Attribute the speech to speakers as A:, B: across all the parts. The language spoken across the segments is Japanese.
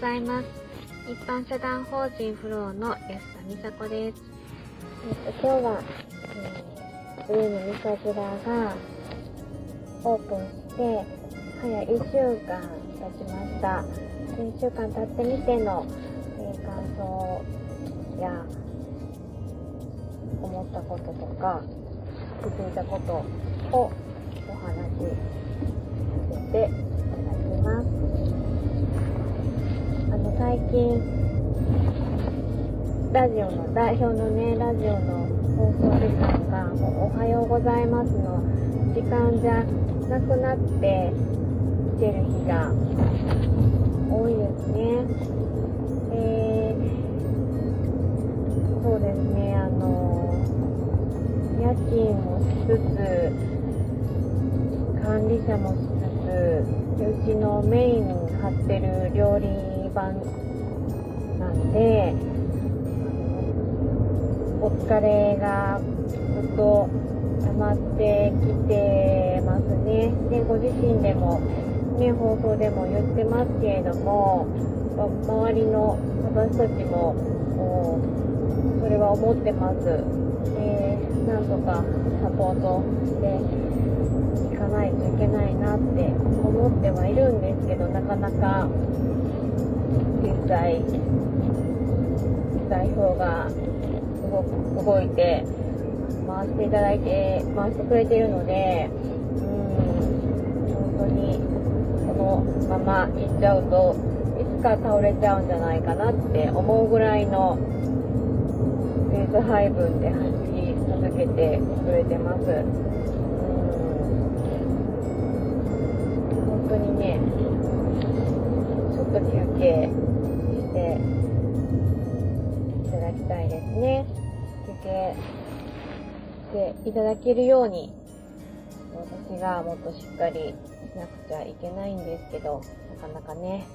A: ざいます。一般社団法人フローの安田美佐子です。えっと、今日は、えー、ブルーのみそ蔵がオープンして、早1週間経ちました。1週間経ってみての、えー感想や思ったこととか、気づいたことをお話しさせていただきます。最近、ラジオの、代表のね、ラジオの放送時間が、おはようございますの時間じゃなくなってきてる日が多いですね。えー、そうですね、あの、夜勤もしつつ、管理者もしつつ、うちのメインに張ってる料理番なんで、お疲れがずっと溜まってきてますね。で、ご自身でも、ね、放送でも言ってますけれども、周りの私たちも、それは思ってます。で、なんとかサポートしていかないといけないなって思ってはいるんですけど、なかなか実際、代表が動動いて回していただいて回してくれているのでうん本当にこのまま行っちゃうといつか倒れちゃうんじゃないかなって思うぐらいのペース配分で走り続けてくれてます。本当にねっと休憩していただきたいですね。休憩していただけるように、私がもっとしっかりしなくちゃいけないんですけど、なかなかね、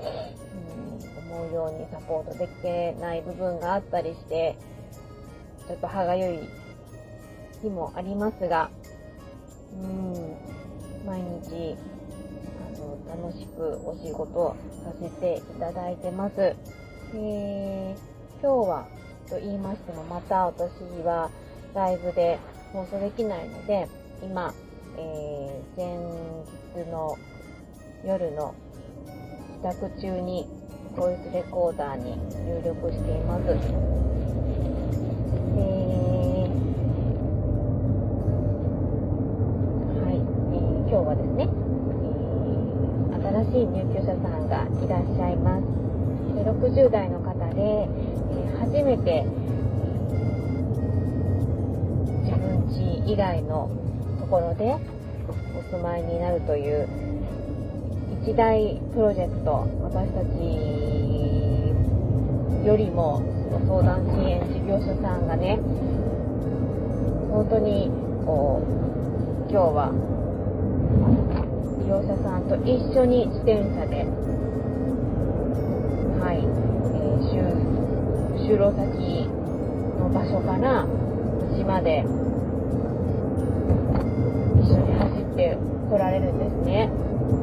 A: うん、思うようにサポートできてない部分があったりして、ちょっと歯がゆい日もありますが、うん、毎日、楽しくお仕事をさせていただいてます。えー今日はと言いましてもまた私はライブで放送できないので今、えー前日の夜の帰宅中にボイスレコーダーに入力しています。えーはい、えー今日はですね、新しい入居者さんがいらっしゃいます。60代の方で、初めて、自分家以外のところでお住まいになるという一大プロジェクト、私たちよりも相談支援事業者さんがね、本当にこう、今日は利用者さんと一緒に自転車で、はい、えー就労先の場所からうちまで一緒に走って来られるんですね。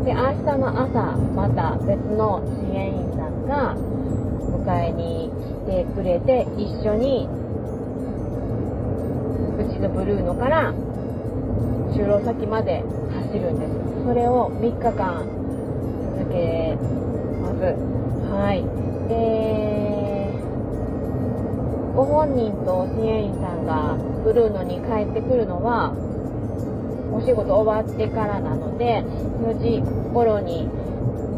A: で、明日の朝、また別の支援員さんが迎えに来てくれて、一緒にうちのブルーノから就労先まで走るんです。それを3日間続けます。はい。で、ご本人と支援員さんがブルーノに帰ってくるのは、お仕事終わってからなので、4時頃に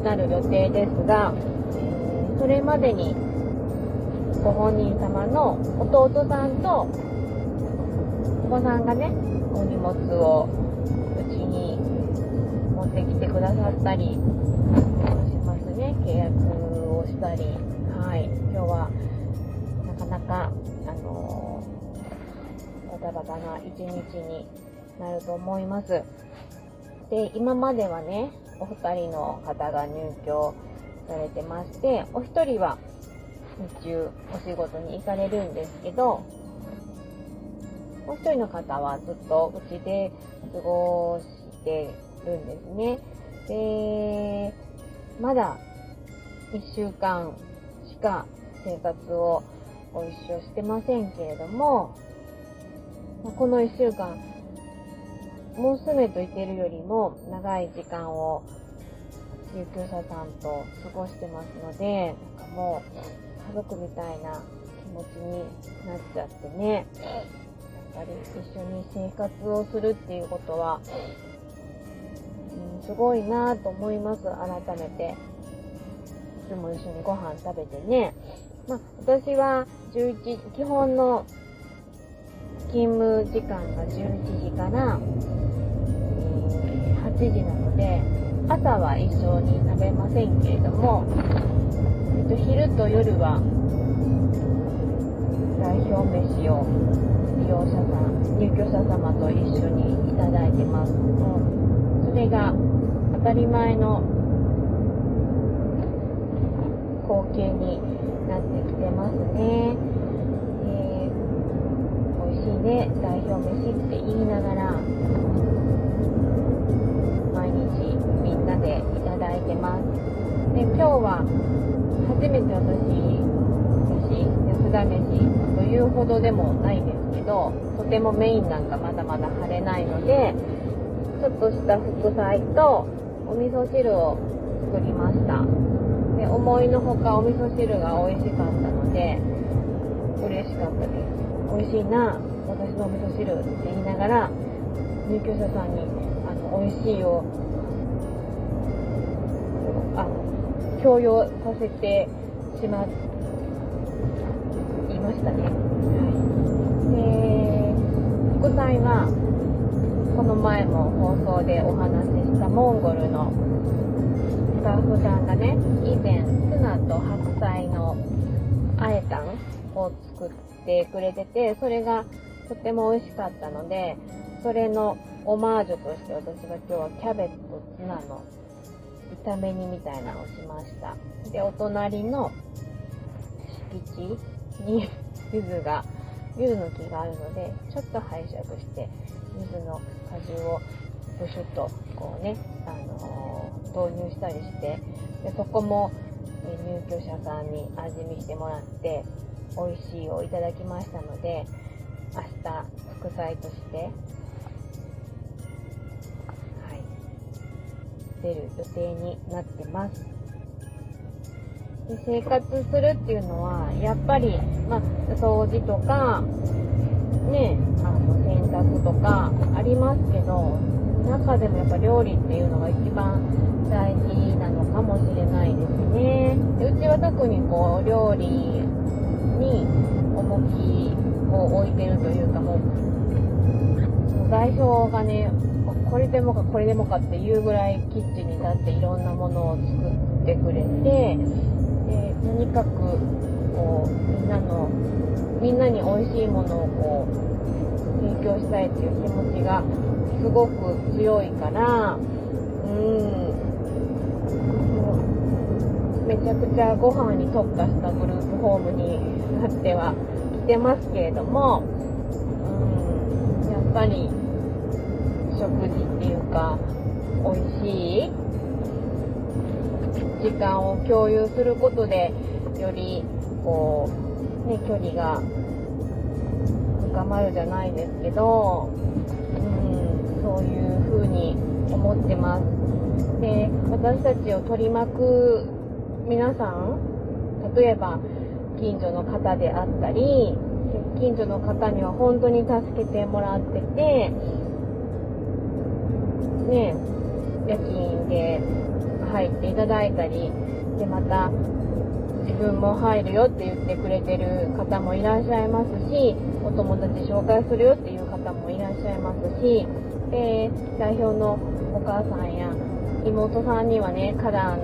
A: なる予定ですが、それまでにご本人様の弟さんとお子さんがね、お荷物をってきてくださったりしますね。契約をしたり。はい。今日はなかなか、あのバタバタな一日になると思います。で、今まではね、お二人の方が入居されてまして、お一人は日中お仕事に行かれるんですけど、もう一人の方はずっとうちで過ごしてるんですね。で、まだ1週間しか生活をご一緒してませんけれども、この1週間、娘といてるよりも長い時間を入居者さんと過ごしてますので、なんかもう家族みたいな気持ちになっちゃってね、やっぱり一緒に生活をするっていうことは、すごいなと思います、改めて。いつも一緒にご飯食べてね。まあ、私は11、基本の勤務時間が11時から、8時なので、朝は一緒に食べませんけれども、えっと、昼と夜は代表飯を利用者さん、入居者様と一緒にいただいてます。もうそれが当たり前の光景になってきてますね。えー、美味しいね、代表飯って言いながら、毎日みんなでいただいてます。で、今日は初めて私、私、安田飯というほどでもないんですけど、とてもメインなんかまだまだ晴れないので、ちょっとした副菜とお味噌汁を作りました。で思いのほかお味噌汁が美味しかったので嬉しかったです。美味しいな私のお味噌汁って言いながら入居者さんにあの美味しいをあ強要させてしまいましたね、はい、で副菜はこの前も放送でお話ししたモンゴルのスタッフさんがね以前ツナと白菜のあえたんを作ってくれててそれがとっても美味しかったのでそれのオマージュとして私が今日はキャベツとツナの炒め煮みたいなのをしました。でお隣の敷地に柚子が柚子の木があるのでちょっと拝借して柚子の果汁をブシュッとこうね、あのー、導入したりしてでそこも、え入居者さんに味見してもらって美味しいをいただきましたので明日副菜として、はい、出る予定になってます。で生活するっていうのはやっぱり、まあ、掃除とかねあの洗濯とかありますけど中でもやっぱ料理っていうのが一番大事なのかもしれないですね。でうちは特にこう料理に重きを置いてるというかもう代表がねこれでもかこれでもかっていうぐらいキッチンに立っていろんなものを作ってくれてでとにかくこうみんなのみんなに美味しいものをこう提供したいっていう気持ちがすごく強いからうん。めちゃくちゃご飯に特化したグループホームになってはきてますけれどもうん。やっぱり食事っていうか美味しい時間を共有することでよりこうね距離が深まるじゃないですけどうんそういうふうに思ってます。で、私たちを取り巻く皆さん、例えば近所の方であったり、近所の方には本当に助けてもらってて、ね、夜勤で入っていただいたり、で、また自分も入るよって言ってくれてる方もいらっしゃいますし、お友達紹介するよっていう方もいらっしゃいますし、え、代表のお母さんや妹さんにはね花壇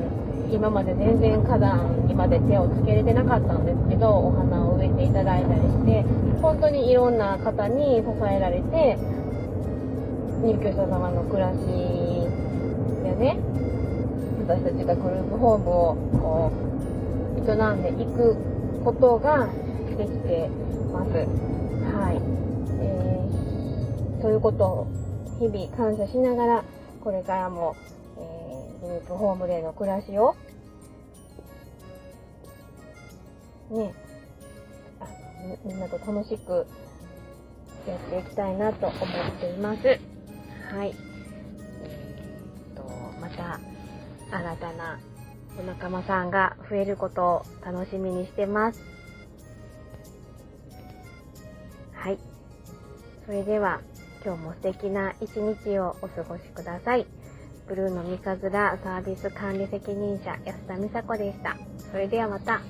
A: 今まで全然花壇にまで手をつけれてなかったんですけどお花を植えていただいたりして本当にいろんな方に支えられて入居者様の暮らしでね私たちがグループホームをこう営んでいくことができてます。はい。えー、そういうことを日々感謝しながら、これからも、えー、グループホームでの暮らしをね、あみんなと楽しくやっていきたいなと思っています。はい。えー、と、また、新たなお仲間さんが増えることを楽しみにしてます。はい。それでは、今日も素敵な一日をお過ごしください。ブルーの三日面サービス管理責任者安田美佐子でした。それではまた。